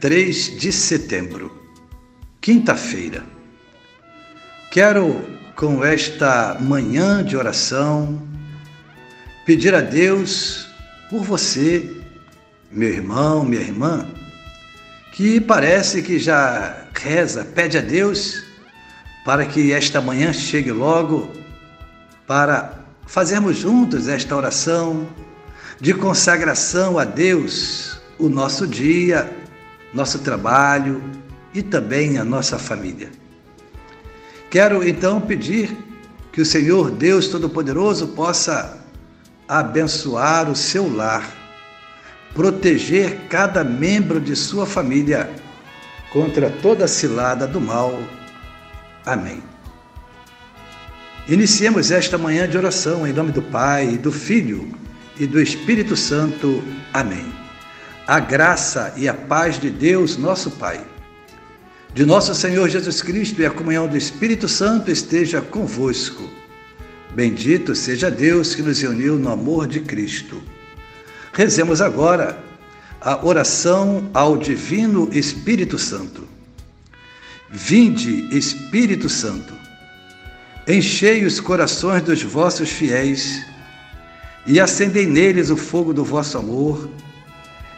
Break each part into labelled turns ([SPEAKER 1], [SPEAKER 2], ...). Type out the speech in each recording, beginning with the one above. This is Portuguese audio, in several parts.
[SPEAKER 1] 3 de setembro, quinta-feira. Quero, com esta manhã de oração, pedir a Deus por você, meu irmão, minha irmã, que parece que já reza, pede a Deus para que esta manhã chegue logo para fazermos juntos esta oração de consagração a Deus o nosso dia, nosso trabalho e também a nossa família. Quero então pedir que o Senhor Deus Todo-Poderoso possa abençoar o seu lar, proteger cada membro de sua família contra toda cilada do mal. Amém. Iniciemos esta manhã de oração em nome do Pai, do Filho e do Espírito Santo. Amém a graça e a paz de Deus, nosso Pai, de nosso Senhor Jesus Cristo e a comunhão do Espírito Santo esteja convosco. Bendito seja Deus que nos uniu no amor de Cristo. Rezemos agora a oração ao Divino Espírito Santo. Vinde, Espírito Santo, enchei os corações dos vossos fiéis e acendei neles o fogo do vosso amor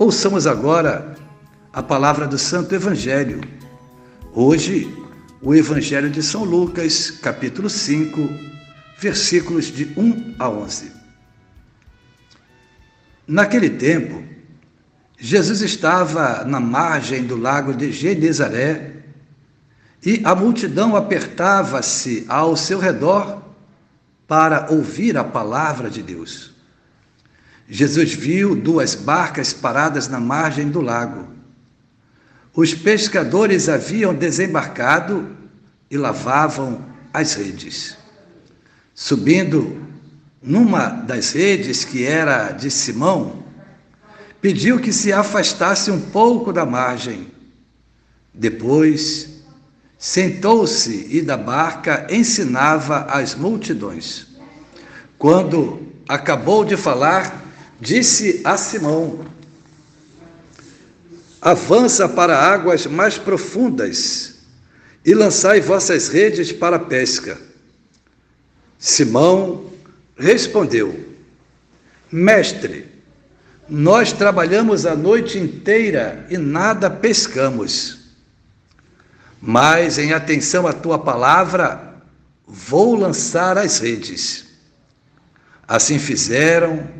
[SPEAKER 1] Ouçamos agora a palavra do Santo Evangelho. Hoje, o Evangelho de São Lucas, capítulo 5, versículos de 1 a 11. Naquele tempo, Jesus estava na margem do lago de Genezaré e a multidão apertava-se ao seu redor para ouvir a palavra de Deus. Jesus viu duas barcas paradas na margem do lago. Os pescadores haviam desembarcado e lavavam as redes. Subindo numa das redes, que era de Simão, pediu que se afastasse um pouco da margem. Depois, sentou-se e da barca ensinava as multidões. Quando acabou de falar, disse a Simão: Avança para águas mais profundas e lançai vossas redes para a pesca. Simão respondeu: Mestre, nós trabalhamos a noite inteira e nada pescamos. Mas, em atenção à tua palavra, vou lançar as redes. Assim fizeram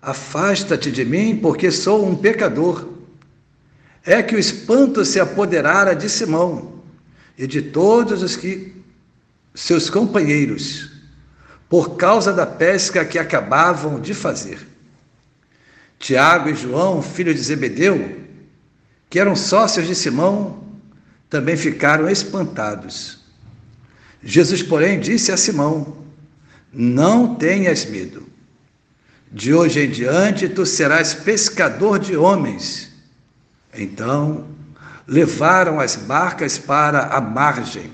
[SPEAKER 1] Afasta-te de mim, porque sou um pecador. É que o espanto se apoderara de Simão e de todos os que seus companheiros, por causa da pesca que acabavam de fazer. Tiago e João, filhos de Zebedeu, que eram sócios de Simão, também ficaram espantados. Jesus, porém, disse a Simão: Não tenhas medo. De hoje em diante tu serás pescador de homens. Então, levaram as barcas para a margem,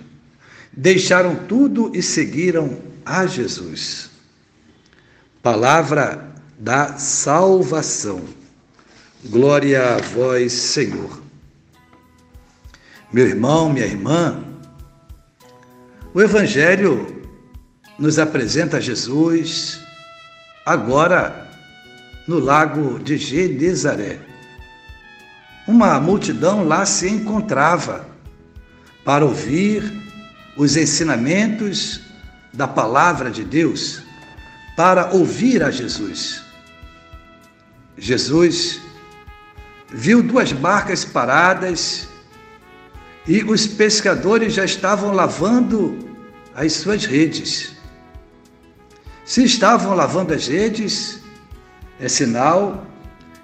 [SPEAKER 1] deixaram tudo e seguiram a Jesus. Palavra da salvação. Glória a vós, Senhor. Meu irmão, minha irmã, o Evangelho nos apresenta Jesus agora no lago de Genezaré. Uma multidão lá se encontrava para ouvir os ensinamentos da palavra de Deus, para ouvir a Jesus. Jesus viu duas barcas paradas e os pescadores já estavam lavando as suas redes. Se estavam lavando as redes, é sinal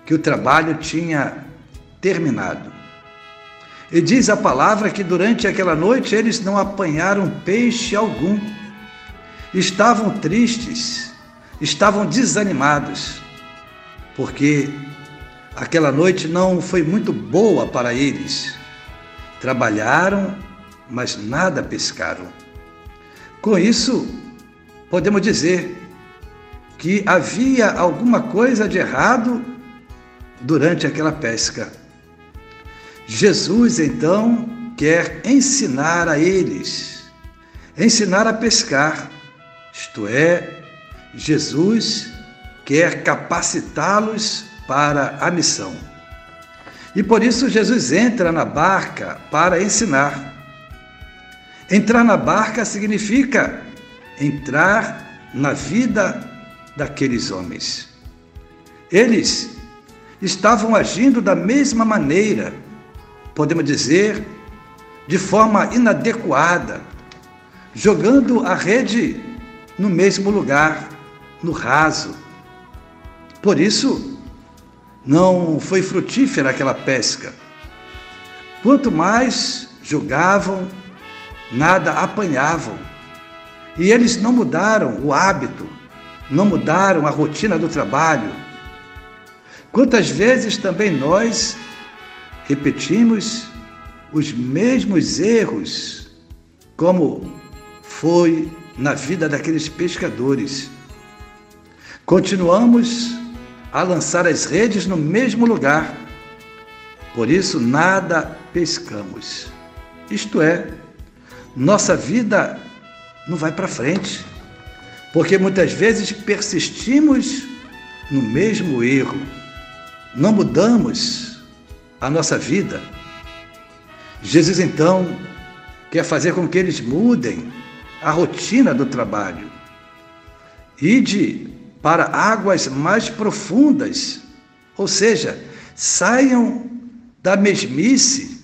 [SPEAKER 1] que o trabalho tinha terminado. E diz a palavra que durante aquela noite eles não apanharam peixe algum. Estavam tristes, estavam desanimados, porque aquela noite não foi muito boa para eles. Trabalharam, mas nada pescaram. Com isso, podemos dizer que havia alguma coisa de errado durante aquela pesca. Jesus então quer ensinar a eles, ensinar a pescar, isto é, Jesus quer capacitá-los para a missão. E por isso Jesus entra na barca para ensinar. Entrar na barca significa entrar na vida daqueles homens. Eles estavam agindo da mesma maneira, podemos dizer, de forma inadequada, jogando a rede no mesmo lugar, no raso. Por isso, não foi frutífera aquela pesca. Quanto mais jogavam, nada apanhavam. E eles não mudaram o hábito, não mudaram a rotina do trabalho. Quantas vezes também nós repetimos os mesmos erros, como foi na vida daqueles pescadores. Continuamos a lançar as redes no mesmo lugar, por isso nada pescamos. Isto é, nossa vida não vai para frente, porque muitas vezes persistimos no mesmo erro, não mudamos a nossa vida. Jesus então quer fazer com que eles mudem a rotina do trabalho. Ide para águas mais profundas, ou seja, saiam da mesmice.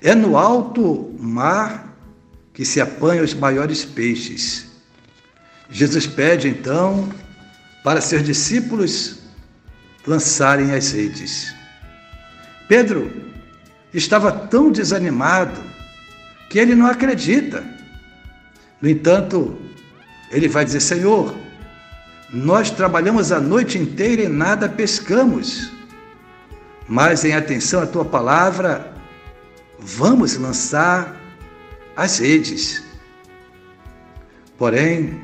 [SPEAKER 1] É no alto mar que se apanham os maiores peixes. Jesus pede então para seus discípulos lançarem as redes. Pedro estava tão desanimado que ele não acredita. No entanto, ele vai dizer: Senhor, nós trabalhamos a noite inteira e nada pescamos, mas em atenção à tua palavra, vamos lançar as redes. Porém,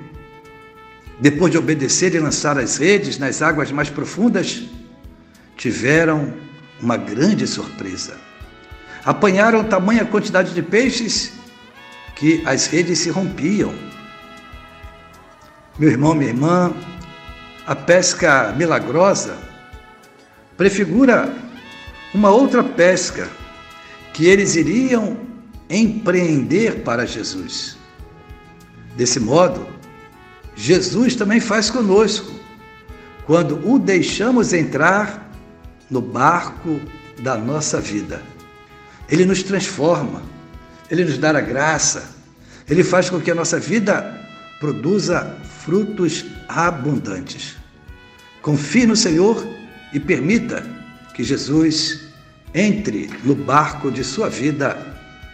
[SPEAKER 1] depois de obedecer e lançar as redes nas águas mais profundas, tiveram uma grande surpresa. Apanharam tamanha quantidade de peixes que as redes se rompiam. Meu irmão, minha irmã, a pesca milagrosa prefigura uma outra pesca que eles iriam empreender para Jesus. Desse modo, Jesus também faz conosco quando o deixamos entrar no barco da nossa vida. Ele nos transforma, ele nos dá a graça, ele faz com que a nossa vida produza frutos abundantes. Confie no Senhor e permita que Jesus entre no barco de sua vida,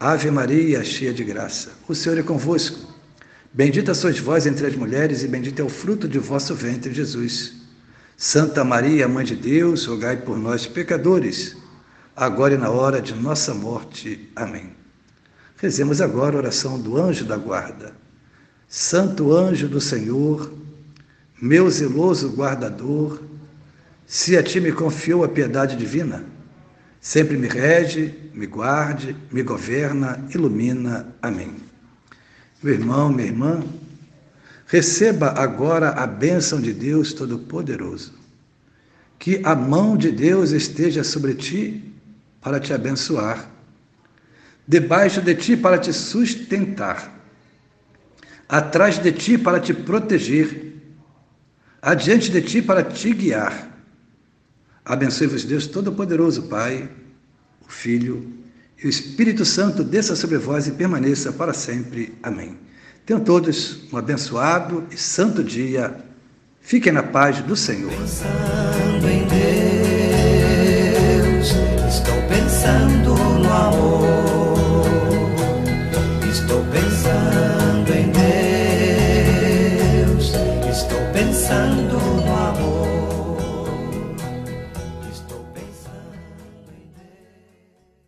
[SPEAKER 1] Ave Maria, cheia de graça, o Senhor é convosco. Bendita sois vós entre as mulheres, e bendito é o fruto de vosso ventre, Jesus. Santa Maria, Mãe de Deus, rogai por nós, pecadores, agora e na hora de nossa morte. Amém. Rezemos agora a oração do anjo da guarda. Santo anjo do Senhor, meu zeloso guardador, se a ti me confiou a piedade divina, sempre me rege, me guarde, me governa, ilumina. Amém. Meu irmão, minha irmã, Receba agora a bênção de Deus Todo-Poderoso. Que a mão de Deus esteja sobre ti para te abençoar, debaixo de ti para te sustentar, atrás de ti para te proteger, adiante de ti para te guiar. Abençoe-vos, Deus Todo-Poderoso, Pai, o Filho e o Espírito Santo, desça sobre vós e permaneça para sempre. Amém. Tenham todos um abençoado e santo dia. Fiquem na paz do Senhor.
[SPEAKER 2] Pensando em Deus, estou pensando